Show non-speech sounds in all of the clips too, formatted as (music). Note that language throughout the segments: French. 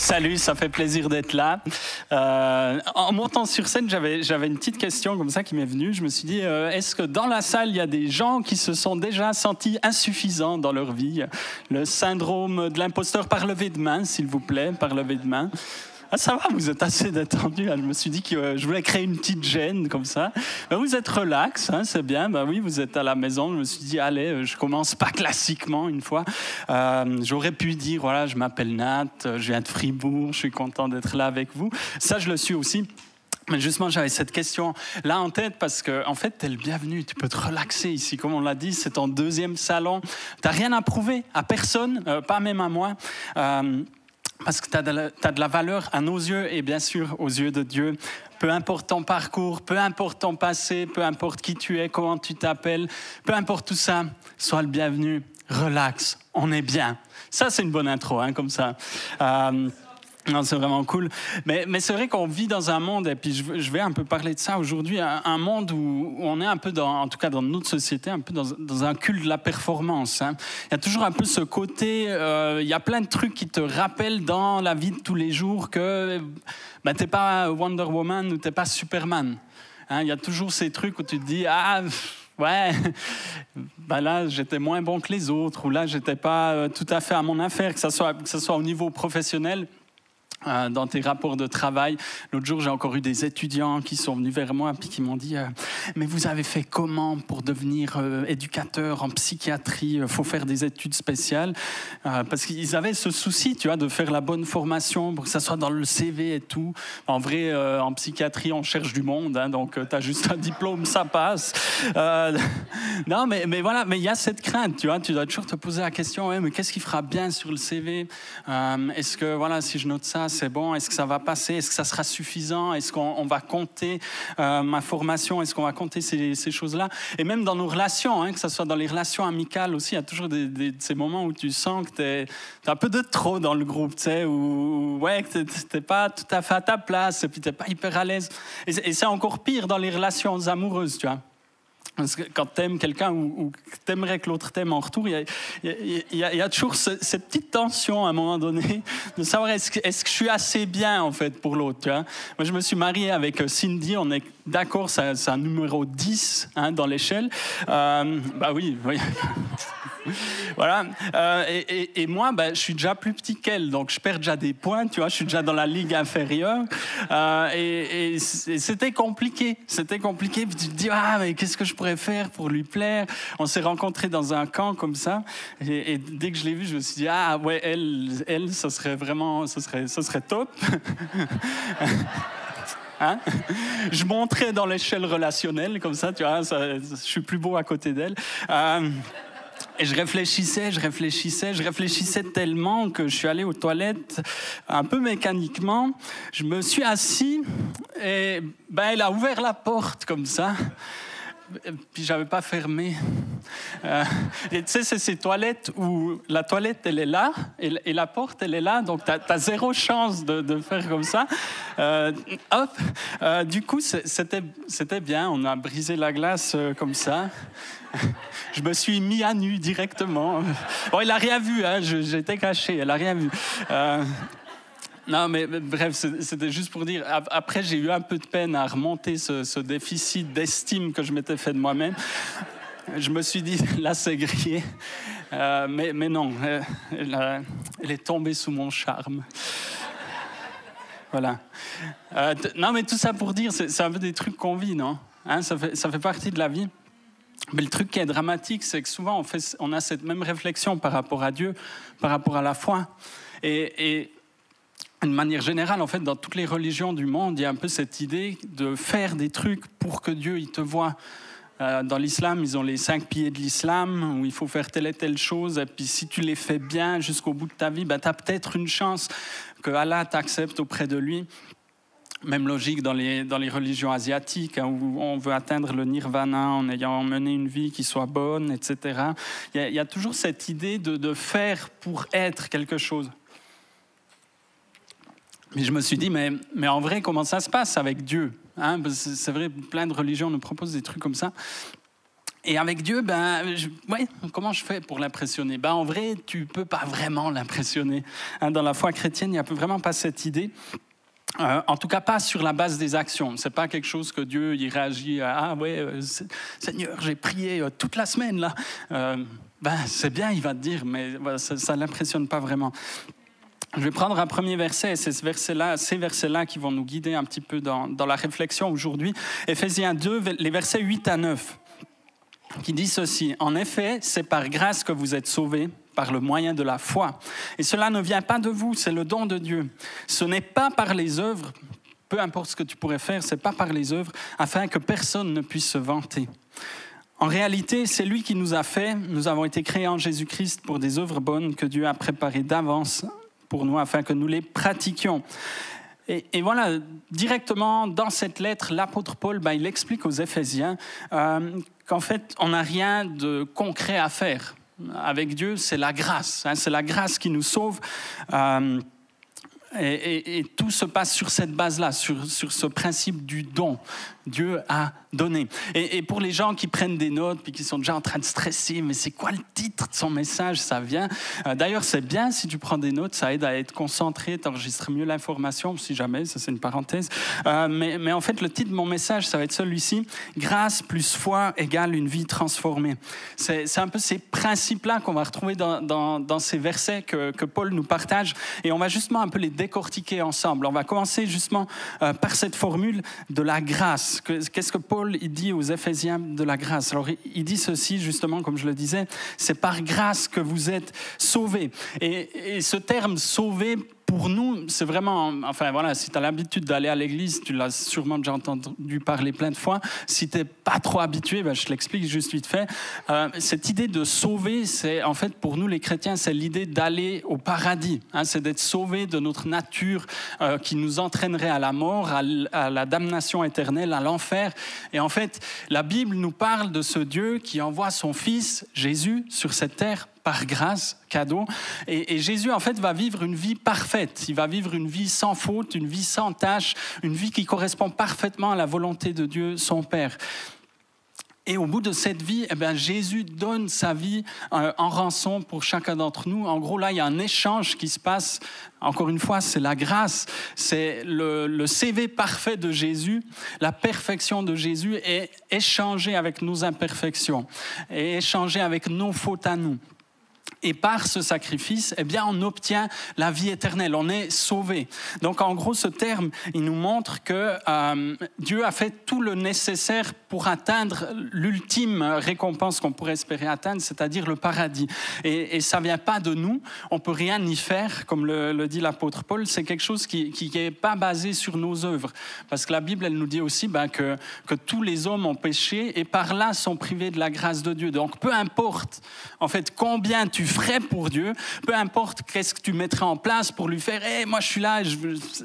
Salut, ça fait plaisir d'être là. Euh, en montant sur scène, j'avais, une petite question comme ça qui m'est venue. Je me suis dit, euh, est-ce que dans la salle, il y a des gens qui se sont déjà sentis insuffisants dans leur vie? Le syndrome de l'imposteur par lever de main, s'il vous plaît, par lever de main. Ah, ça va, vous êtes assez détendu. Je me suis dit que euh, je voulais créer une petite gêne comme ça. Ben, vous êtes relax, hein, c'est bien. Ben oui, vous êtes à la maison. Je me suis dit, allez, euh, je commence pas (laughs) classiquement une fois. Euh, j'aurais pu dire, voilà, je m'appelle Nat, je viens de Fribourg, je suis content d'être là avec vous. Ça, je le suis aussi. Mais justement, j'avais cette question là en tête parce que, en fait, tu es le bienvenu. Tu peux te relaxer ici. Comme on l'a dit, c'est ton deuxième salon. Tu n'as rien à prouver à personne, pas même à moi. Parce que tu as, de la valeur à nos yeux et bien sûr aux yeux de Dieu. Peu importe ton parcours, peu importe ton passé, peu importe qui tu es, comment tu t'appelles, peu importe tout ça, sois le bienvenu, relax, on est bien. Ça, c'est une bonne intro, hein, comme ça. Euh, non, c'est vraiment cool. Mais, mais c'est vrai qu'on vit dans un monde, et puis je, vais un peu parler de ça aujourd'hui, un, monde où, on est un peu, dans, en tout cas dans notre société, un peu dans, dans un culte de la performance. Hein. Il y a toujours un peu ce côté, euh, il y a plein de trucs qui te rappellent dans la vie de tous les jours que ben, tu n'es pas Wonder Woman ou tu n'es pas Superman. Hein. Il y a toujours ces trucs où tu te dis, ah ouais, (laughs) ben là j'étais moins bon que les autres, ou là j'étais pas euh, tout à fait à mon affaire, que ce soit, que ce soit au niveau professionnel euh, dans tes rapports de travail. L'autre jour, j'ai encore eu des étudiants qui sont venus vers moi et qui m'ont dit euh, Mais vous avez fait comment pour devenir euh, éducateur en psychiatrie? Il faut faire des études spéciales. parce qu'ils avaient ce souci, tu vois, de faire la bonne formation pour que ça soit dans le CV et tout. En vrai, en psychiatrie, on cherche du monde, hein, donc tu as juste un diplôme, ça passe. (laughs) non, mais, mais voilà, mais il y a cette crainte, tu vois. Tu dois toujours te poser la question mais qu'est-ce qui fera bien sur le CV Est-ce que, voilà, si je note ça, c'est bon Est-ce que ça va passer Est-ce que ça sera suffisant Est-ce qu'on va compter euh, ma formation Est-ce qu'on va compter ces, choses-là? Et même dans nos relations, hein, que ce soit dans les relations amicales aussi, il y a toujours ces moments où tu sens que tu es, un peu de trop dans le groupe, tu sais, où ouais, tu n'es pas tout à fait à ta place, et puis tu n'es pas hyper à l'aise. Et c'est encore pire dans les relations amoureuses, tu vois. Parce que quand tu aimes quelqu'un ou, tu aimerais que l'autre t'aime en retour, il y, a, toujours cette petite tension à un moment donné (laughs) de savoir est-ce que, est que, je suis assez bien en fait pour l'autre. Moi, je me suis marié avec euh, Cindy, on est d'accord, c'est un numéro 10 hein, dans l'échelle. Euh, bah oui, oui. (laughs) (laughs) voilà. Euh, et, moi, ben, je suis déjà plus petit qu'elle, donc je perds déjà des points, tu vois, je suis déjà dans la ligue inférieure. Euh, et, c'était compliqué, c'était compliqué. Puis tu te dis, ah, mais qu'est-ce que je pourrais faire pour lui plaire? On s'est rencontrés dans un camp comme ça, et, dès que je l'ai vue, je me suis dit, ah, ouais, elle, elle, ça serait vraiment, ça serait, ça serait top. (laughs) Hein? Je montrais dans l'échelle relationnelle, comme ça, tu vois, je suis plus beau à côté d'elle. Euh, et je réfléchissais, je réfléchissais, je réfléchissais tellement que je suis allé aux toilettes un peu mécaniquement. Je me suis assis et ben, elle a ouvert la porte comme ça. Puis j'avais pas fermé. Euh, tu sais, c'est ces toilettes où la toilette, elle est là et, la porte, elle est là. Donc, tu as, zéro chance de, faire comme ça. Euh, hop. Euh, du coup, c'était bien. On a brisé la glace comme ça. (laughs) je me suis mis à nu directement. Bon, il a rien vu, hein, j'étais caché, elle a rien vu. Euh, non, mais, bref, c'était juste pour dire. Après, j'ai eu un peu de peine à remonter ce, déficit d'estime que je m'étais fait de moi-même. Je me suis dit, (laughs) là, c'est grillé. Euh, mais, non, euh, elle, est tombée sous mon charme. Voilà. non, mais tout ça pour dire, c'est un peu des trucs qu'on vit, non? Hein, ça, fait, partie de la vie. Mais le truc qui est dramatique, c'est que souvent on, a cette même réflexion par rapport à Dieu, par rapport à la foi. Et d'une manière générale, en fait, dans toutes les religions du monde, il y a un peu cette idée de faire des trucs pour que Dieu il te voit. Euh, dans l'islam, ils ont les cinq piliers de l'islam, où il faut faire telle et telle chose, et puis si tu les fais bien jusqu'au bout de ta vie, ben, tu as peut-être une chance que Allah t'accepte auprès de lui. Même logique dans les, dans les religions asiatiques, hein, où on veut atteindre le nirvana en ayant mené une vie qui soit bonne, etc. Il y a, toujours cette idée de, de faire pour être quelque chose. Mais je me suis dit, mais, mais en vrai, comment ça se passe avec Dieu hein? C'est vrai, plein de religions nous proposent des trucs comme ça. Et avec Dieu, ben, ouais, comment je fais pour l'impressionner? Ben, En vrai, tu peux pas vraiment l'impressionner. Hein, dans la foi chrétienne, il n'y a vraiment pas cette idée. Euh, en tout cas, pas sur la base des actions. C'est pas quelque chose que Dieu y réagit à. Ah ouais, euh, Seigneur, j'ai prié euh, toute la semaine là. ben, c'est bien, il va te dire, mais ça, ne l'impressionne pas vraiment. Je vais prendre un premier verset, et c'est ces versets-là qui vont nous guider un petit peu dans, dans la réflexion aujourd'hui. Éphésiens 2, les versets 8 à 9, qui dit ceci. En effet, c'est par grâce que vous êtes sauvés par le moyen de la foi. Et cela ne vient pas de vous, c'est le don de Dieu. Ce n'est pas par les œuvres, peu importe ce que tu pourrais faire, c'est pas par les œuvres, afin que personne ne puisse se vanter. En réalité, c'est lui qui nous a fait. Nous avons été créés en Jésus-Christ pour des œuvres bonnes que Dieu a préparées d'avance pour nous afin que nous les pratiquions. Et, voilà, directement dans cette lettre, l'apôtre Paul, ben, il explique aux Éphésiens euh, qu'en fait, on n'a rien de concret à faire avec Dieu, c'est la grâce. Hein, c'est la grâce qui nous sauve. Euh, et, tout se passe sur cette base-là, sur, sur, ce principe du don. Dieu a donné. Et, pour les gens qui prennent des notes, puis qui sont déjà en train de stresser, mais c'est quoi le titre de son message? Ça vient. Euh, d'ailleurs, c'est bien si tu prends des notes, ça aide à être concentré, t'enregistrer mieux l'information, si jamais, ça c'est une parenthèse. Euh, mais, mais, en fait, le titre de mon message, ça va être celui-ci Grâce plus foi égale une vie transformée. C'est un peu ces principes-là qu'on va retrouver dans, dans, dans, ces versets que, que, Paul nous partage. Et on va justement un peu les décortiquer ensemble. On va commencer justement euh, par cette formule de la grâce. Qu'est-ce que Paul dit aux Éphésiens de la grâce? Alors il dit ceci justement, comme je le disais, c'est par grâce que vous êtes sauvés. Et, et ce terme sauvé pour nous, c'est vraiment, enfin voilà, si tu as l'habitude d'aller à l'église, tu l'as sûrement déjà entendu parler plein de fois. Si tu n'es pas trop habitué, ben, je l'explique juste vite fait. Euh, cette idée de sauver, c'est en fait pour nous les chrétiens, c'est l'idée d'aller au paradis. Hein, c'est d'être sauvé de notre nature euh, qui nous entraînerait à la mort, à, à la damnation éternelle, à l'enfer. Et en fait, la Bible nous parle de ce Dieu qui envoie son Fils Jésus sur cette terre par grâce, cadeau. Et, Jésus, en fait, va vivre une vie parfaite. Il va vivre une vie sans faute, une vie sans tâche, une vie qui correspond parfaitement à la volonté de Dieu, son Père. Et au bout de cette vie, eh bien, Jésus donne sa vie euh, en rançon pour chacun d'entre nous. En gros, là, il y a un échange qui se passe. Encore une fois, c'est la grâce, c'est le, CV parfait de Jésus, la perfection de Jésus est échangé avec nos imperfections, et échangé avec nos fautes à nous. Et par ce sacrifice, eh bien, on obtient la vie éternelle, on est sauvé. Donc, en gros, ce terme, il nous montre que euh, Dieu a fait tout le nécessaire pour atteindre l'ultime récompense qu'on pourrait espérer atteindre, c'est-à-dire le paradis. Et, ça vient pas de nous, on peut rien y faire, comme le, dit l'apôtre Paul. C'est quelque chose qui n'est pas basé sur nos œuvres, parce que la Bible, elle nous dit aussi ben, que, que tous les hommes ont péché et par là sont privés de la grâce de Dieu. Donc, peu importe, en fait, combien tu ferais pour Dieu, peu importe qu'est-ce que tu mettrais en place pour lui faire, hé, moi je suis là,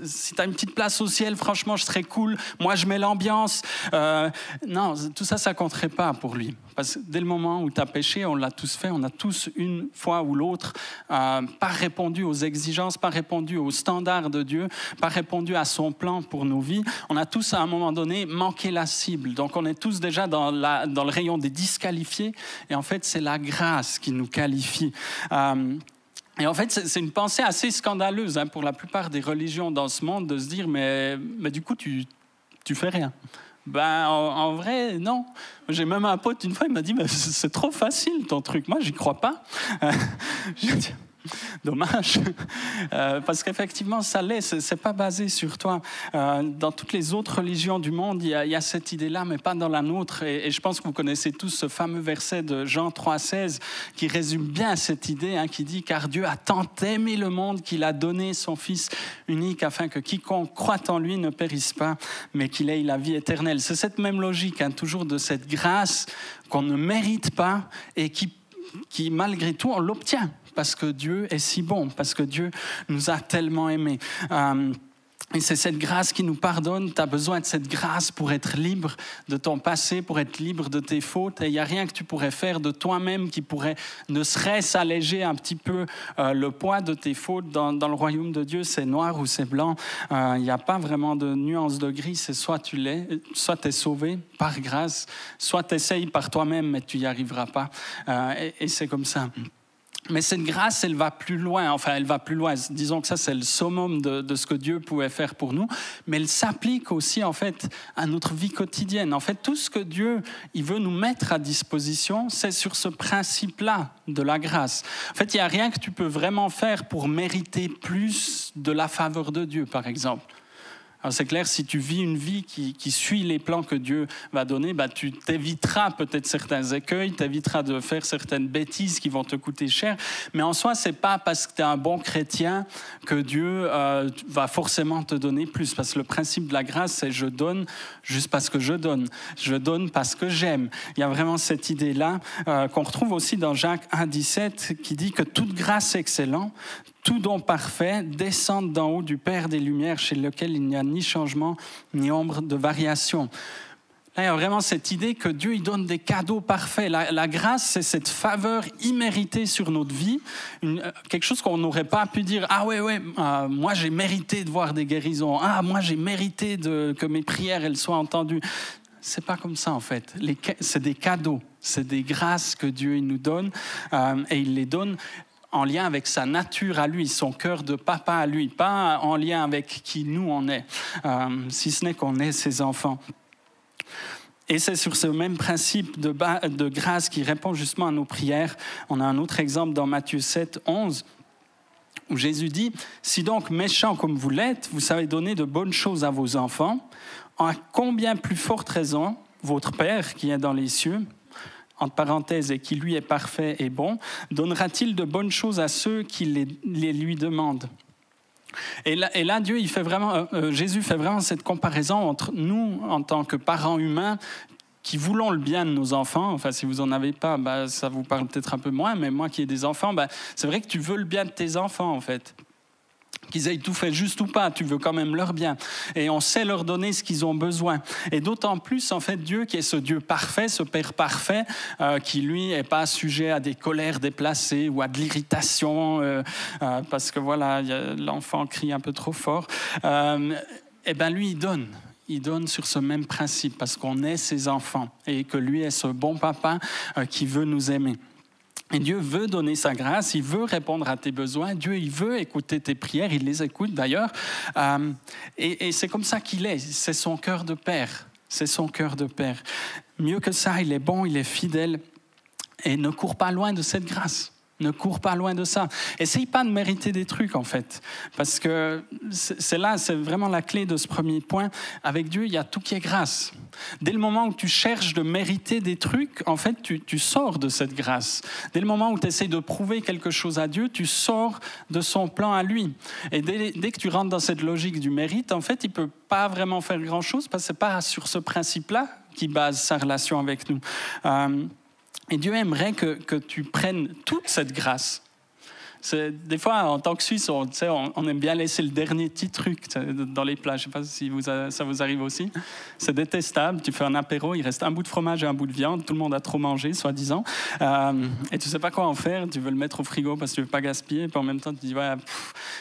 si tu as une petite place au ciel, franchement, je serais cool, moi je mets l'ambiance. Euh, non, tout ça, ça compterait pas pour lui. Parce que dès le moment où tu as péché, on l'a tous fait, on a tous une fois ou l'autre euh, pas répondu aux exigences, pas répondu aux standards de Dieu, pas répondu à son plan pour nos vies. On a tous à un moment donné manqué la cible. Donc on est tous déjà dans le rayon des disqualifiés. Et en fait, c'est la grâce qui nous qualifie. Euh, et en fait, c'est une pensée assez scandaleuse hein, pour la plupart des religions dans ce monde de se dire, mais, mais du coup, tu, tu fais rien. Ben, en, vrai, non. J'ai même un pote, une fois, il m'a dit, c'est trop facile ton truc. Moi, j'y crois pas. (laughs) (laughs) Dommage, euh, parce qu'effectivement, ça l'est, c'est pas basé sur toi. Euh, dans toutes les autres religions du monde, il y a, cette idée-là, mais pas dans la nôtre. Et, je pense que vous connaissez tous ce fameux verset de Jean 3,16 qui résume bien cette idée, hein, qui dit Car Dieu a tant aimé le monde qu'il a donné son Fils unique afin que quiconque croit en lui ne périsse pas, mais qu'il ait la vie éternelle. C'est cette même logique, hein, toujours de cette grâce qu'on ne mérite pas et qui, qui malgré tout, on l'obtient parce que Dieu est si bon, parce que Dieu nous a tellement aimés. Euh, Et c'est cette grâce qui nous pardonne. Tu as besoin de cette grâce pour être libre de ton passé, pour être libre de tes fautes. Et il n'y a rien que tu pourrais faire de toi-même qui pourrait ne serait-ce alléger un petit peu euh, le poids de tes fautes. Dans, le royaume de Dieu, c'est noir ou c'est blanc. Euh, il n'y a pas vraiment de nuance de gris. C'est soit tu l'es, soit tu es sauvé par grâce, soit tu essayes par toi-même, mais tu n'y arriveras pas. Euh, et c'est comme ça. Mais cette grâce, elle va plus loin. Enfin, elle va plus loin. Disons que ça, c'est le summum de, ce que Dieu pouvait faire pour nous. Mais elle s'applique aussi, en fait, à notre vie quotidienne. En fait, tout ce que Dieu, il veut nous mettre à disposition, c'est sur ce principe-là de la grâce. En fait, il n'y a rien que tu peux vraiment faire pour mériter plus de la faveur de Dieu, par exemple c'est clair, si tu vis une vie qui, suit les plans que Dieu va donner, bah, tu t'éviteras peut-être certains écueils, t'éviteras de faire certaines bêtises qui vont te coûter cher. Mais en soi, c'est pas parce que tu es un bon chrétien que Dieu euh, va forcément te donner plus. Parce que le principe de la grâce, c'est je donne juste parce que je donne. Je donne parce que j'aime. Il y a vraiment cette idée-là euh, qu'on retrouve aussi dans Jacques 1,17 qui dit que toute grâce excellente, tout don parfait descend d'en haut du Père des Lumières, chez lequel il n'y a ni changement ni ombre de variation. Là, il y a vraiment cette idée que Dieu il donne des cadeaux parfaits. La, grâce, c'est cette faveur imméritée sur notre vie, euh, quelque chose qu'on n'aurait pas pu dire. Ah ouais, ouais, euh, moi j'ai mérité de voir des guérisons. Ah, moi j'ai mérité que mes prières elles soient entendues. C'est pas comme ça en fait. C'est des cadeaux, c'est des grâces que Dieu il nous donne euh, et il les donne en lien avec sa nature à lui, son cœur de papa à lui, pas en lien avec qui nous on est, euh, si ce n'est qu'on est ses enfants. Et c'est sur ce même principe de, de grâce qui répond justement à nos prières. On a un autre exemple dans Matthieu 7, 11 où Jésus dit, Si donc méchant comme vous l'êtes, vous savez donner de bonnes choses à vos enfants, en combien plus forte raison votre Père qui est dans les cieux entre parenthèses, et qui lui est parfait et bon, donnera-t-il de bonnes choses à ceux qui les, lui demandent? Et là, Dieu, il fait vraiment, euh, euh, Jésus fait vraiment cette comparaison entre nous, en tant que parents humains, qui voulons le bien de nos enfants. Enfin, si vous n'en avez pas, bah, ça vous parle peut-être un peu moins, mais moi qui ai des enfants, bah, c'est vrai que tu veux le bien de tes enfants, en fait qu'ils aient tout fait juste ou pas, tu veux quand même leur bien. Et on sait leur donner ce qu'ils ont besoin. Et d'autant plus, en fait, Dieu qui est ce Dieu parfait, ce Père parfait, euh, qui lui n'est pas sujet à des colères déplacées ou à de l'irritation, euh, euh, parce que voilà, l'enfant crie un peu trop fort. eh bien, lui, il donne il donne sur ce même principe parce qu'on est ses enfants et que lui est ce bon papa qui veut nous aimer. Et Dieu veut donner sa grâce, il veut répondre à tes besoins, Dieu il veut écouter tes prières, il les écoute d'ailleurs. Euh, et, et c'est comme ça qu'il est, c'est son cœur de père, c'est son cœur de père. Mieux que ça, il est bon, il est fidèle et ne court pas loin de cette grâce. Ne cours pas loin de ça. Essaye pas de mériter des trucs, en fait. Parce que c'est là, c'est vraiment la clé de ce premier point. Avec Dieu, il y a tout qui est grâce. Dès le moment où tu cherches de mériter des trucs, en fait, tu, sors de cette grâce. Dès le moment où tu essayes de prouver quelque chose à Dieu, tu sors de son plan à lui. Et dès, que tu rentres dans cette logique du mérite, en fait, il peut pas vraiment faire grand-chose parce que c'est pas sur ce principe-là qu'il base sa relation avec nous. Euh, et Dieu aimerait que, tu prennes toute cette grâce des fois, en tant que Suisse, on, on, aime bien laisser le dernier petit truc dans les plats. Je ne sais pas si vous, ça vous arrive aussi. C'est détestable. Tu fais un apéro, il reste un bout de fromage et un bout de viande. Tout le monde a trop mangé, soi-disant. Euh, et tu ne sais pas quoi en faire. Tu veux le mettre au frigo parce que tu ne veux pas gaspiller. Puis en même temps, tu dis, ouais,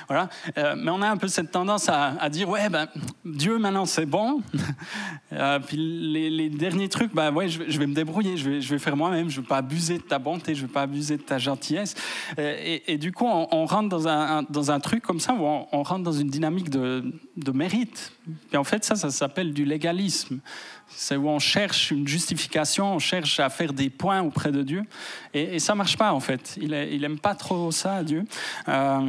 voilà. Euh, mais on a un peu cette tendance à, dire, ouais, ben, Dieu, maintenant, c'est bon. (laughs) Euh, puis les, derniers trucs, ben, ouais, je, vais me débrouiller. Je vais, je vais faire moi-même. Je ne veux pas abuser de ta bonté. Je ne veux pas abuser de ta gentillesse. Et, et du coup, on, rentre dans un, dans un, truc comme ça où on, rentre dans une dynamique de, de, mérite. Et en fait, ça, ça s'appelle du légalisme. C'est où on cherche une justification, on cherche à faire des points auprès de Dieu. Et, ça ne marche pas, en fait. Il n'aime pas trop ça, Dieu. Euh,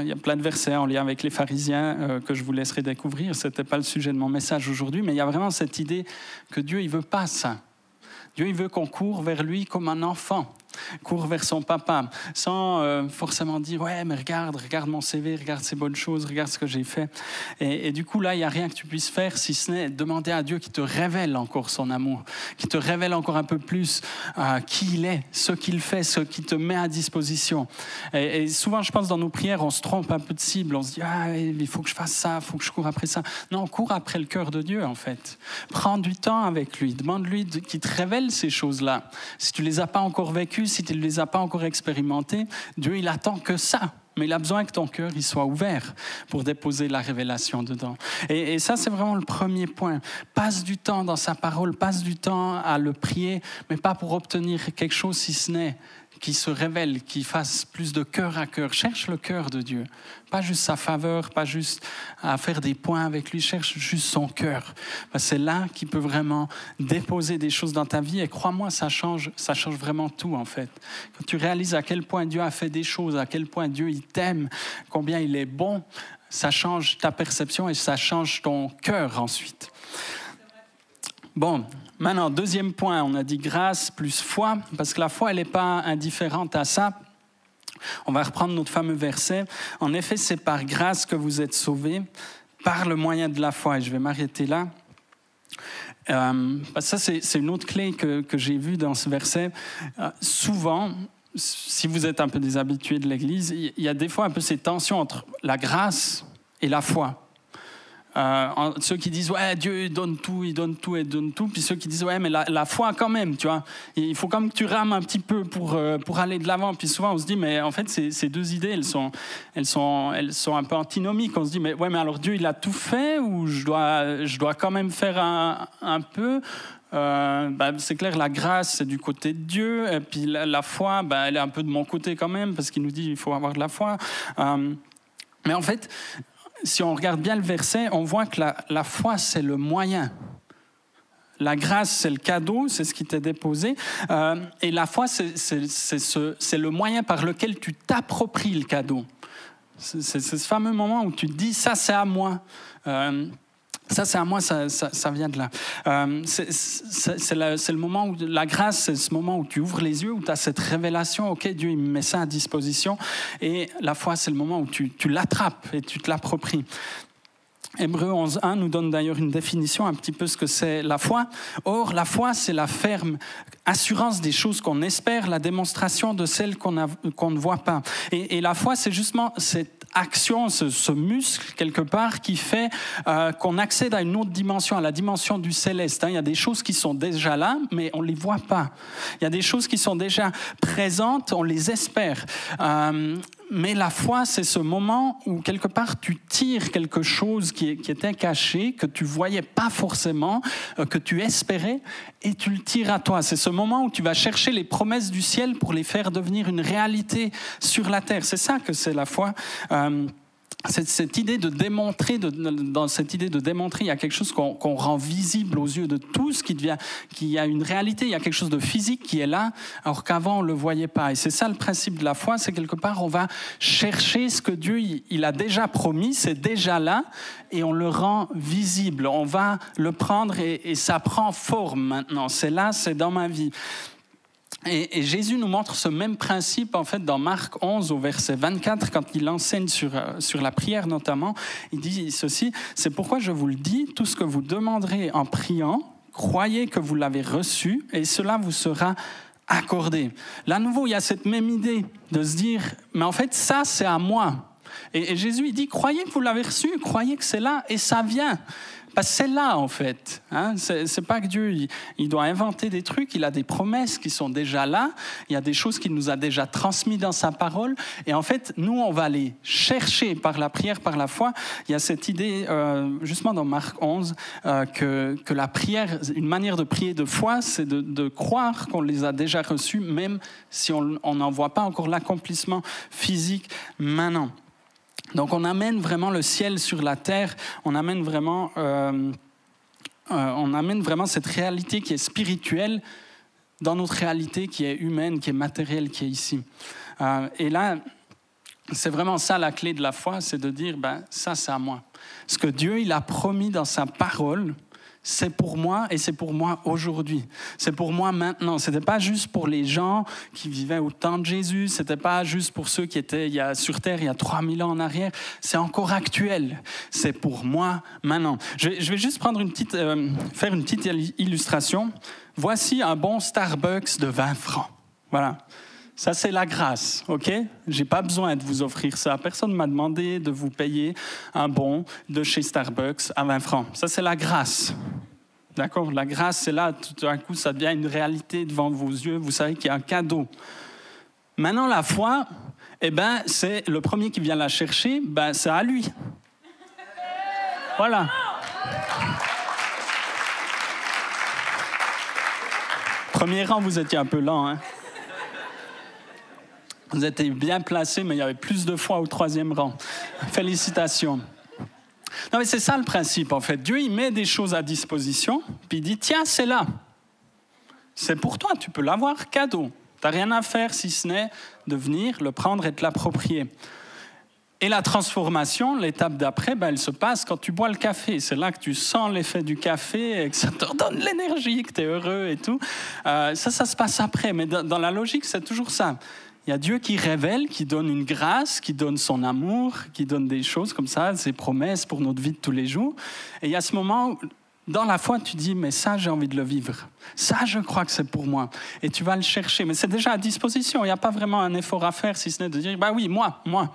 il y a plein de versets en lien avec les pharisiens euh, que je vous laisserai découvrir. Ce n'était pas le sujet de mon message aujourd'hui, mais il y a vraiment cette idée que Dieu, il veut pas ça. Dieu, il veut qu'on court vers lui comme un enfant. Court vers son papa, sans euh, forcément dire ouais mais regarde, regarde mon CV, regarde ces bonnes choses, regarde ce que j'ai fait. Et, du coup là, il n'y a rien que tu puisses faire si ce n'est demander à Dieu qui te révèle encore son amour, qui te révèle encore un peu plus euh, qui il est, ce qu'il fait, ce qu'il te met à disposition. Et, souvent, je pense dans nos prières, on se trompe un peu de cible, on se dit ah il faut que je fasse ça, il faut que je cours après ça. Non, cours après le cœur de Dieu en fait. Prends du temps avec lui, demande-lui qu'il te révèle ces choses-là. Si tu les as pas encore vécues, si tu ne les as pas encore expérimentées, Dieu, il attend que ça. Mais il a besoin que ton cœur il soit ouvert pour déposer la révélation dedans. Et, et ça, c'est vraiment le premier point. Passe du temps dans sa parole, passe du temps à le prier, mais pas pour obtenir quelque chose si ce n'est qui se révèle, qui fasse plus de cœur à cœur. Cherche le cœur de Dieu. Pas juste sa faveur, pas juste à faire des points avec lui, cherche juste son cœur. C'est là qu'il peut vraiment déposer des choses dans ta vie et crois-moi, ça change, ça change vraiment tout en fait. Quand tu réalises à quel point Dieu a fait des choses, à quel point Dieu il t'aime, combien il est bon, ça change ta perception et ça change ton cœur ensuite. Bon, Maintenant, deuxième point, on a dit grâce plus foi, parce que la foi, elle n'est pas indifférente à ça. On va reprendre notre fameux verset. En effet, c'est par grâce que vous êtes sauvés, par le moyen de la foi. Et je vais m'arrêter là. Euh, ça, c'est une autre clé que, j'ai vue dans ce verset. Euh, souvent, si vous êtes un peu des habitués de l'Église, il y a des fois un peu ces tensions entre la grâce et la foi. Euh, ceux qui disent ouais Dieu donne tout, il donne tout, il donne tout, puis ceux qui disent ouais mais la, foi quand même, tu vois, il faut même que tu rames un petit peu pour euh, pour aller de l'avant. Puis souvent on se dit mais en fait ces, deux idées elles sont elles sont elles sont un peu antinomiques. On se dit mais ouais mais alors Dieu il a tout fait ou je dois je dois quand même faire un, un peu? Euh, bah, c'est clair, la grâce, c'est du côté de Dieu, et puis la, foi, bah, elle est un peu de mon côté quand même, parce qu'il nous dit il faut avoir de la foi. mais en fait, si on regarde bien le verset, on voit que la, foi, c'est le moyen. La grâce, c'est le cadeau, c'est ce qui t'est déposé. Euh, et la foi, c'est le moyen par lequel tu t'appropries le cadeau. C'est ce fameux moment où tu te dis, ça c'est à moi. Euh, ça, c'est à moi, ça, vient de là. Euh, c'est le moment où la grâce, c'est ce moment où tu ouvres les yeux, où tu as cette révélation, ok, Dieu il me met ça à disposition. Et la foi, c'est le moment où tu, l'attrapes et tu te l'appropries. Hébreu 11.1 nous donne d'ailleurs une définition un petit peu ce que c'est la foi. Or, la foi, c'est la ferme assurance des choses qu'on espère, la démonstration de celles qu'on ne voit pas. Et, et la foi, c'est justement cette action, ce, muscle quelque part qui fait euh, qu'on accède à une autre dimension, à la dimension du céleste. Hein. Il y a des choses qui sont déjà là, mais on ne les voit pas. Il y a des choses qui sont déjà présentes, on les espère. Euh, mais la foi, c'est ce moment où quelque part tu tires quelque chose qui, était caché, que tu voyais pas forcément, euh, que tu espérais, et tu le tires à toi. C'est ce moment où tu vas chercher les promesses du ciel pour les faire devenir une réalité sur la terre. C'est ça que c'est la foi. Euh, cette, idée de démontrer, dans cette idée de démontrer, il y a quelque chose qu'on rend visible aux yeux de tous, qui devient, qui a une réalité, il y a quelque chose de physique qui est là, alors qu'avant on le voyait pas. Et c'est ça le principe de la foi, c'est quelque part on va chercher ce que Dieu il a déjà promis, c'est déjà là, et on le rend visible. On va le prendre et, et ça prend forme maintenant. C'est là, c'est dans ma vie. Et, Jésus nous montre ce même principe en fait dans Marc 11 au verset 24 quand il enseigne sur, euh, sur la prière notamment. Il dit ceci, c'est pourquoi je vous le dis, tout ce que vous demanderez en priant, croyez que vous l'avez reçu et cela vous sera accordé. Là, nouveau, il y a cette même idée de se dire, mais en fait, ça, c'est à moi. Et, et Jésus, il dit, croyez que vous l'avez reçu, croyez que c'est là, et ça vient. Parce que c'est là, en fait. Hein. C'est pas que Dieu, il, doit inventer des trucs, il a des promesses qui sont déjà là, il y a des choses qu'il nous a déjà transmises dans sa parole, et en fait, nous, on va les chercher par la prière, par la foi. Il y a cette idée, euh, justement dans Marc 11, euh, que, que, la prière, une manière de prier de foi, c'est de, de, croire qu'on les a déjà reçus, même si on n'en voit pas encore l'accomplissement physique maintenant. Donc on amène vraiment le ciel sur la terre, on amène vraiment, euh, euh, on amène vraiment cette réalité qui est spirituelle dans notre réalité qui est humaine, qui est matérielle, qui est ici. Euh, et là, c'est vraiment ça la clé de la foi, c'est de dire, ben, ça c'est à moi. Ce que Dieu il a promis dans sa parole, c'est pour moi et c'est pour moi aujourd'hui. C'est pour moi maintenant. Ce n'était pas juste pour les gens qui vivaient au temps de Jésus, ce n'était pas juste pour ceux qui étaient il y a, sur Terre il y a 3000 ans en arrière. C'est encore actuel. C'est pour moi maintenant. Je, vais juste prendre une petite, euh, faire une petite illustration. Voici un bon Starbucks de 20 francs. Voilà. Ça, c'est la grâce, ok? J'ai pas besoin de vous offrir ça. Personne ne m'a demandé de vous payer un bon de chez Starbucks à 20 francs. Ça, c'est la grâce. D'accord? La grâce, c'est là, tout d'un coup, ça devient une réalité devant vos yeux. Vous savez qu'il y a un cadeau. Maintenant, la foi, eh ben, c'est le premier qui vient la chercher, ben, c'est à lui. Voilà. Premier rang, vous étiez un peu lent, hein? Vous étiez bien placé, mais il y avait plus de foi au troisième rang. Félicitations. Non, mais c'est ça le principe, en fait. Dieu, il met des choses à disposition, puis il dit, tiens, c'est là. C'est pour toi, tu peux l'avoir cadeau. Tu n'as rien à faire si ce n'est de venir, le prendre et te l'approprier. Et la transformation, l'étape d'après, ben, elle se passe quand tu bois le café. C'est là que tu sens l'effet du café et que ça te redonne l'énergie, que tu es heureux et tout. Euh, ça, ça se passe après. Mais dans la logique, c'est toujours ça. Il y a Dieu qui révèle, qui donne une grâce, qui donne son amour, qui donne des choses comme ça, ses promesses pour notre vie de tous les jours. Et il y a ce moment où, dans la foi, tu dis, mais ça, j'ai envie de le vivre. Ça, je crois que c'est pour moi. Et tu vas le chercher. Mais c'est déjà à disposition. Il n'y a pas vraiment un effort à faire, si ce n'est de dire, bah oui, moi, moi.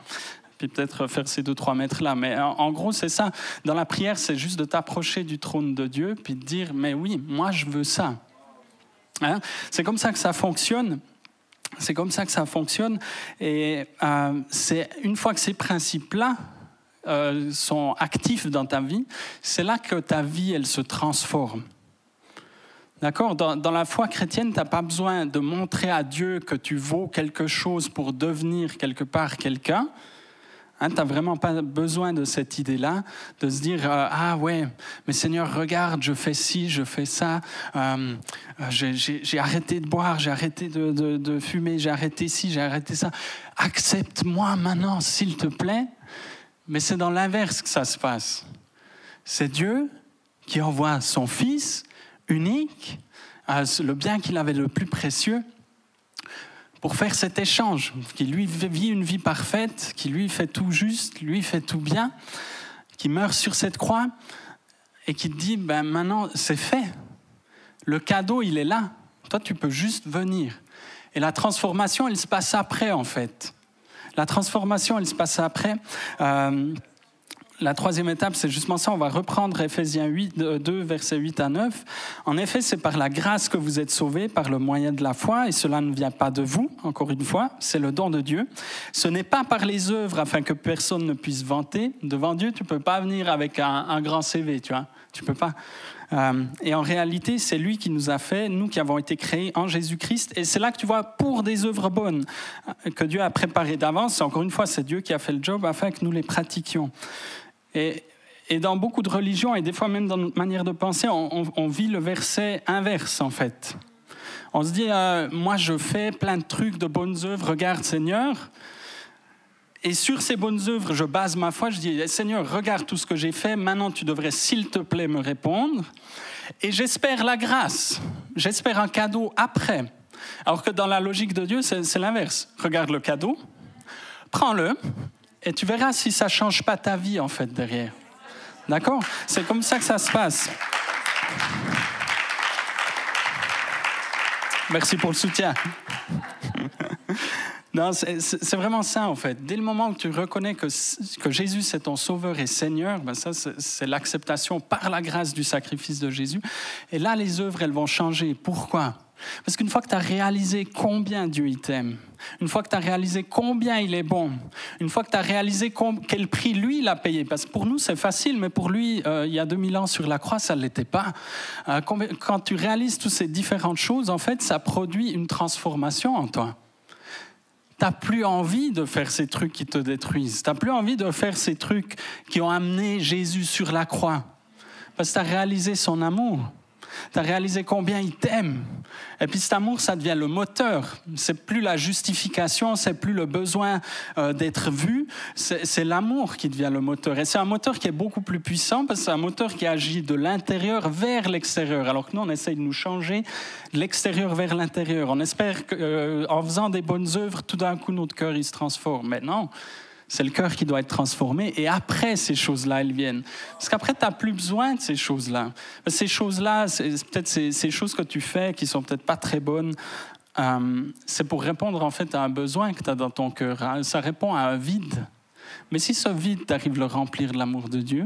Puis peut-être faire ces deux, trois mètres là. Mais en, gros, c'est ça. Dans la prière, c'est juste de t'approcher du trône de Dieu, puis de dire, mais oui, moi, je veux ça. Hein? C'est comme ça que ça fonctionne. C'est comme ça que ça fonctionne. Et euh, c'est une fois que ces principes-là euh, sont actifs dans ta vie, c'est là que ta vie, elle se transforme. D'accord? Dans, dans, la foi chrétienne, tu n'as pas besoin de montrer à Dieu que tu vaux quelque chose pour devenir quelque part quelqu'un. Hein, tu n'as vraiment pas besoin de cette idée-là, de se dire euh, Ah ouais, mais Seigneur, regarde, je fais ci, je fais ça, euh, euh, j'ai arrêté de boire, j'ai arrêté de, de, fumer, j'ai arrêté ci, j'ai arrêté ça. Accepte-moi maintenant, s'il te plaît. Mais c'est dans l'inverse que ça se passe. C'est Dieu qui envoie son Fils unique, le bien qu'il avait le plus précieux, pour faire cet échange, qui lui vit une vie parfaite, qui lui fait tout juste, lui fait tout bien, qui meurt sur cette croix et qui dit, ben maintenant c'est fait. Le cadeau, il est là. Toi, tu peux juste venir. Et la transformation, elle se passe après, en fait. La transformation, elle se passe après. Euh, la troisième étape, c'est justement ça. On va reprendre Ephésiens 8, 2, versets 8 à 9. En effet, c'est par la grâce que vous êtes sauvés, par le moyen de la foi, et cela ne vient pas de vous, encore une fois, c'est le don de Dieu. Ce n'est pas par les œuvres afin que personne ne puisse vanter. Devant Dieu, tu ne peux pas venir avec un, grand CV, tu vois. Tu peux pas. Euh, et en réalité, c'est lui qui nous a fait, nous qui avons été créés en Jésus-Christ. Et c'est là que tu vois, pour des œuvres bonnes que Dieu a préparées d'avance, encore une fois, c'est Dieu qui a fait le job afin que nous les pratiquions. Et, dans beaucoup de religions, et des fois même dans notre manière de penser, on, vit le verset inverse en fait. On se dit, euh, moi je fais plein de trucs, de bonnes œuvres, regarde Seigneur. Et sur ces bonnes œuvres, je base ma foi, je dis, Seigneur, regarde tout ce que j'ai fait, maintenant tu devrais, s'il te plaît, me répondre. Et j'espère la grâce, j'espère un cadeau après. Alors que dans la logique de Dieu, c'est l'inverse. Regarde le cadeau, prends-le, et tu verras si ça change pas ta vie, en fait, derrière. D'accord? C'est comme ça que ça se passe. Merci pour le soutien. (laughs) Non, c'est vraiment ça en fait. Dès le moment où tu reconnais que, que Jésus c'est ton sauveur et Seigneur, ben ça c'est l'acceptation par la grâce du sacrifice de Jésus. Et là, les œuvres, elles vont changer. Pourquoi? Parce qu'une fois que tu as réalisé combien Dieu t'aime, une fois que tu as réalisé combien il est bon, une fois que tu as réalisé quel prix lui il a payé, parce que pour nous c'est facile, mais pour lui, euh, il y a 2000 ans sur la croix, ça ne l'était pas. Euh, quand tu réalises toutes ces différentes choses, en fait, ça produit une transformation en toi. Tu n'as plus envie de faire ces trucs qui te détruisent. Tu n'as plus envie de faire ces trucs qui ont amené Jésus sur la croix. Parce que tu as réalisé son amour. Tu as réalisé combien il t'aime. Et puis cet amour, ça devient le moteur. C'est plus la justification, c'est plus le besoin euh, d'être vu. C'est l'amour qui devient le moteur. Et c'est un moteur qui est beaucoup plus puissant parce que c'est un moteur qui agit de l'intérieur vers l'extérieur. Alors que nous, on essaye de nous changer de l'extérieur vers l'intérieur. On espère qu'en euh, faisant des bonnes œuvres, tout d'un coup, notre cœur, il se transforme. Mais non. C'est le cœur qui doit être transformé et après ces choses-là, elles viennent. Parce qu'après, tu n'as plus besoin de ces choses-là. Ces choses-là, peut-être ces, choses que tu fais qui sont peut-être pas très bonnes, euh, c'est pour répondre en fait à un besoin que tu as dans ton cœur. Hein. Ça répond à un vide. Mais si ce vide, tu à le remplir de l'amour de Dieu,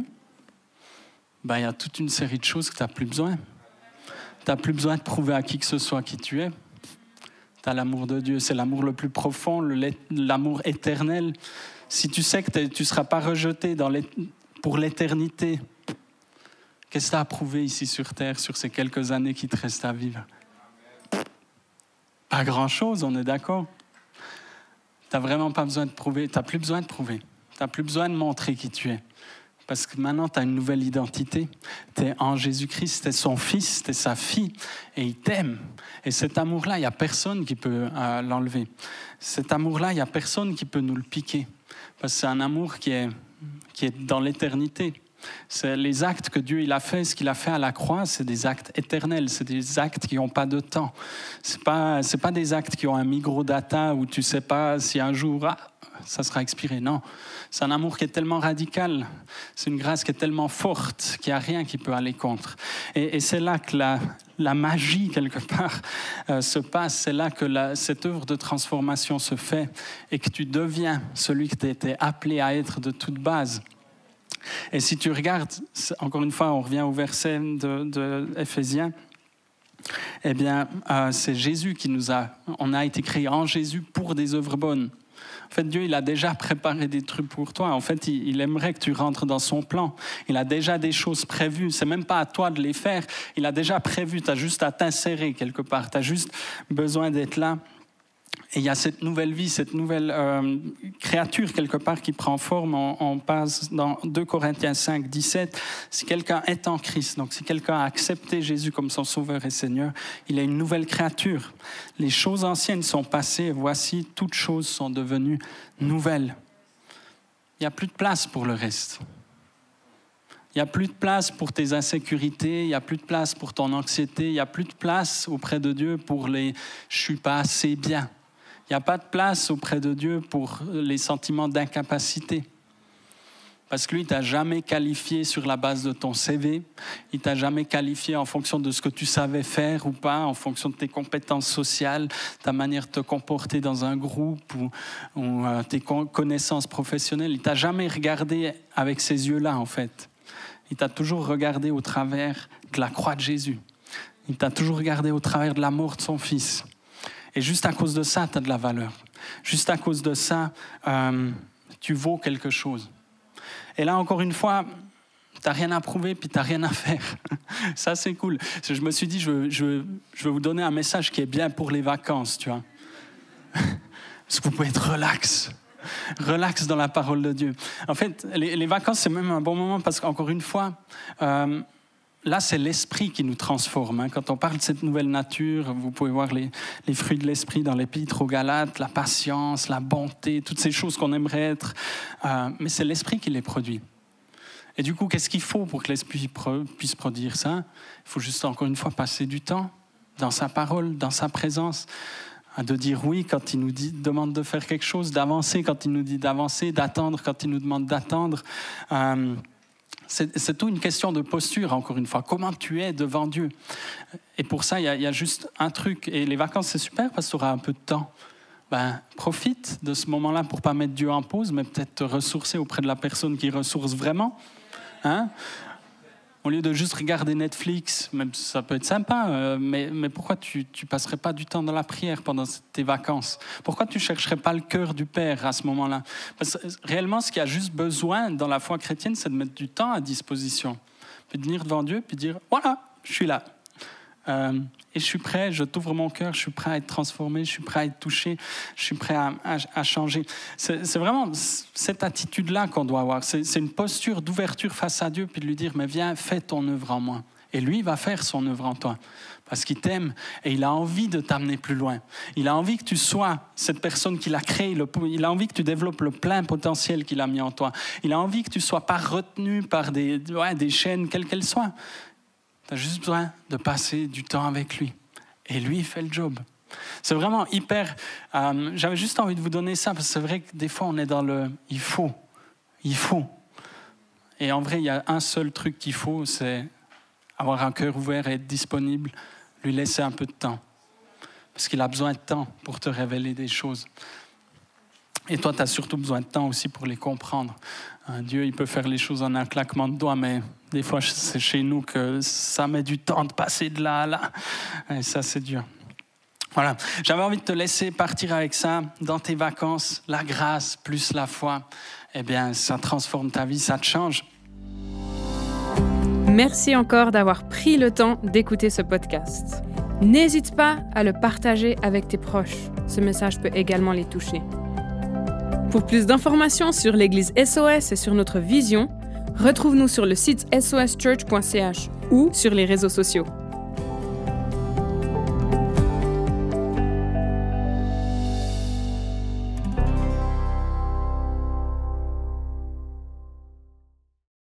ben, il y a toute une série de choses que tu n'as plus besoin. Tu n'as plus besoin de prouver à qui que ce soit qui tu es. Tu as l'amour de Dieu, c'est l'amour le plus profond, l'amour éternel si tu sais que tu ne seras pas rejeté pour l'éternité, qu'est-ce que tu as prouvé ici sur Terre, sur ces quelques années qui te restent à vivre? Pas grand-chose, on est d'accord. Tu n'as vraiment pas besoin de prouver, tu n'as plus besoin de prouver, tu n'as plus besoin de montrer qui tu es. Parce que maintenant, tu as une nouvelle identité. Tu es en Jésus-Christ, tu es son fils, tu es sa fille, et il t'aime. Et cet amour-là, il n'y a personne qui peut euh, l'enlever. Cet amour-là, il n'y a personne qui peut nous le piquer. Parce que c'est un amour qui est, qui est dans l'éternité. C'est les actes que Dieu il a fait, ce qu'il a fait à la croix, c'est des actes éternels, c'est des actes qui n'ont pas de temps. C'est pas pas des actes qui ont un micro-data où tu sais pas si un jour ah, ça sera expiré. Non, c'est un amour qui est tellement radical, c'est une grâce qui est tellement forte qu'il n'y a rien qui peut aller contre. Et, c'est là que la, magie, quelque part, euh, se passe. C'est là que cette œuvre de transformation se fait et que tu deviens celui que tu étais appelé à être de toute base. Et si tu regardes, encore une fois, on revient au verset de Éphésiens, eh bien, euh, c'est Jésus qui nous a, on a été créé en Jésus pour des œuvres bonnes. En fait, Dieu, il a déjà préparé des trucs pour toi. En fait, il, aimerait que tu rentres dans son plan. Il a déjà des choses prévues. C'est même pas à toi de les faire. Il a déjà prévu. Tu as juste à t'insérer quelque part. Tu as juste besoin d'être là et il y a cette nouvelle vie, cette nouvelle euh, créature quelque part qui prend forme. On, passe dans 2 Corinthiens 5, 17. Si quelqu'un est en Christ, donc si quelqu'un a accepté Jésus comme son Sauveur et Seigneur, il est une nouvelle créature. Les choses anciennes sont passées, voici, toutes choses sont devenues nouvelles. Il n'y a plus de place pour le reste. Il n'y a plus de place pour tes insécurités, il n'y a plus de place pour ton anxiété, il n'y a plus de place auprès de Dieu pour les ⁇ je suis pas assez bien ⁇ il n'y a pas de place auprès de Dieu pour les sentiments d'incapacité. Parce que lui, il t'a jamais qualifié sur la base de ton CV. Il t'a jamais qualifié en fonction de ce que tu savais faire ou pas, en fonction de tes compétences sociales, ta manière de te comporter dans un groupe ou, euh, tes connaissances professionnelles. Il t'a jamais regardé avec ces yeux-là, en fait. Il t'a toujours regardé au travers de la croix de Jésus. Il t'a toujours regardé au travers de la mort de son Fils. Et juste à cause de ça, tu as de la valeur. Juste à cause de ça, euh, tu vaux quelque chose. Et là, encore une fois, tu n'as rien à prouver, puis tu n'as rien à faire. (laughs) ça, c'est cool. Je me suis dit, je, je, je, vais vous donner un message qui est bien pour les vacances, tu vois. (laughs) Parce que vous pouvez être relax. Relax dans la parole de Dieu. En fait, les, vacances, c'est même un bon moment parce qu'encore une fois, euh, là, c'est l'esprit qui nous transforme. Hein. Quand on parle de cette nouvelle nature, vous pouvez voir les, fruits de l'esprit dans l'épître aux Galates, la patience, la bonté, toutes ces choses qu'on aimerait être. Euh, mais c'est l'esprit qui les produit. Et du coup, qu'est-ce qu'il faut pour que l'esprit puisse produire ça? Il faut juste, encore une fois, passer du temps dans sa parole, dans sa présence hein, de dire oui quand il nous dit, demande de faire quelque chose, d'avancer quand il nous dit d'avancer, d'attendre quand il nous demande d'attendre. Euh, c'est tout une question de posture, encore une fois. Comment tu es devant Dieu? Et pour ça, il y, a juste un truc. Et les vacances, c'est super parce que tu auras un peu de temps. Ben, profite de ce moment-là pour pas mettre Dieu en pause, mais peut-être te ressourcer auprès de la personne qui ressource vraiment. Hein? Au lieu de juste regarder Netflix, même ça peut être sympa, euh, mais, mais, pourquoi tu ne passerais pas du temps dans la prière pendant tes vacances? Pourquoi tu chercherais pas le cœur du Père à ce moment-là? Parce que réellement, ce qu'il y a juste besoin dans la foi chrétienne, c'est de mettre du temps à disposition. Puis de venir devant Dieu, puis dire, voilà, je suis là. Euh, et je suis prêt, je t'ouvre mon cœur, je suis prêt à être transformé, je suis prêt à être touché, je suis prêt à, changer. C'est vraiment cette attitude-là qu'on doit avoir. C'est une posture d'ouverture face à Dieu, puis de lui dire, mais viens, fais ton œuvre en moi. Et lui, va faire son œuvre en toi. Parce qu'il t'aime et il a envie de t'amener plus loin. Il a envie que tu sois cette personne qu'il a créée. Il a envie que tu développes le plein potentiel qu'il a mis en toi. Il a envie que tu sois pas retenu par des, des chaînes, quelles qu'elles soient. Tu as juste besoin de passer du temps avec lui. Et lui, il fait le job. C'est vraiment hyper. Euh, j'avais juste envie de vous donner ça, parce que c'est vrai que des fois, on est dans le il faut. Il faut. Et en vrai, il y a un seul truc qu'il faut, c'est avoir un cœur ouvert et être disponible, lui laisser un peu de temps. Parce qu'il a besoin de temps pour te révéler des choses. Et toi, tu as surtout besoin de temps aussi pour les comprendre. Euh, Dieu, il peut faire les choses en un claquement de doigts, mais des fois, c'est chez nous que ça met du temps de passer de là à là. Et ça, c'est dur. Voilà, j'avais envie de te laisser partir avec ça dans tes vacances, la grâce plus la foi. Eh bien, ça transforme ta vie, ça te change. Merci encore d'avoir pris le temps d'écouter ce podcast. N'hésite pas à le partager avec tes proches. Ce message peut également les toucher. Pour plus d'informations sur l'Église SOS et sur notre vision, retrouve-nous sur le site soschurch.ch ou sur les réseaux sociaux.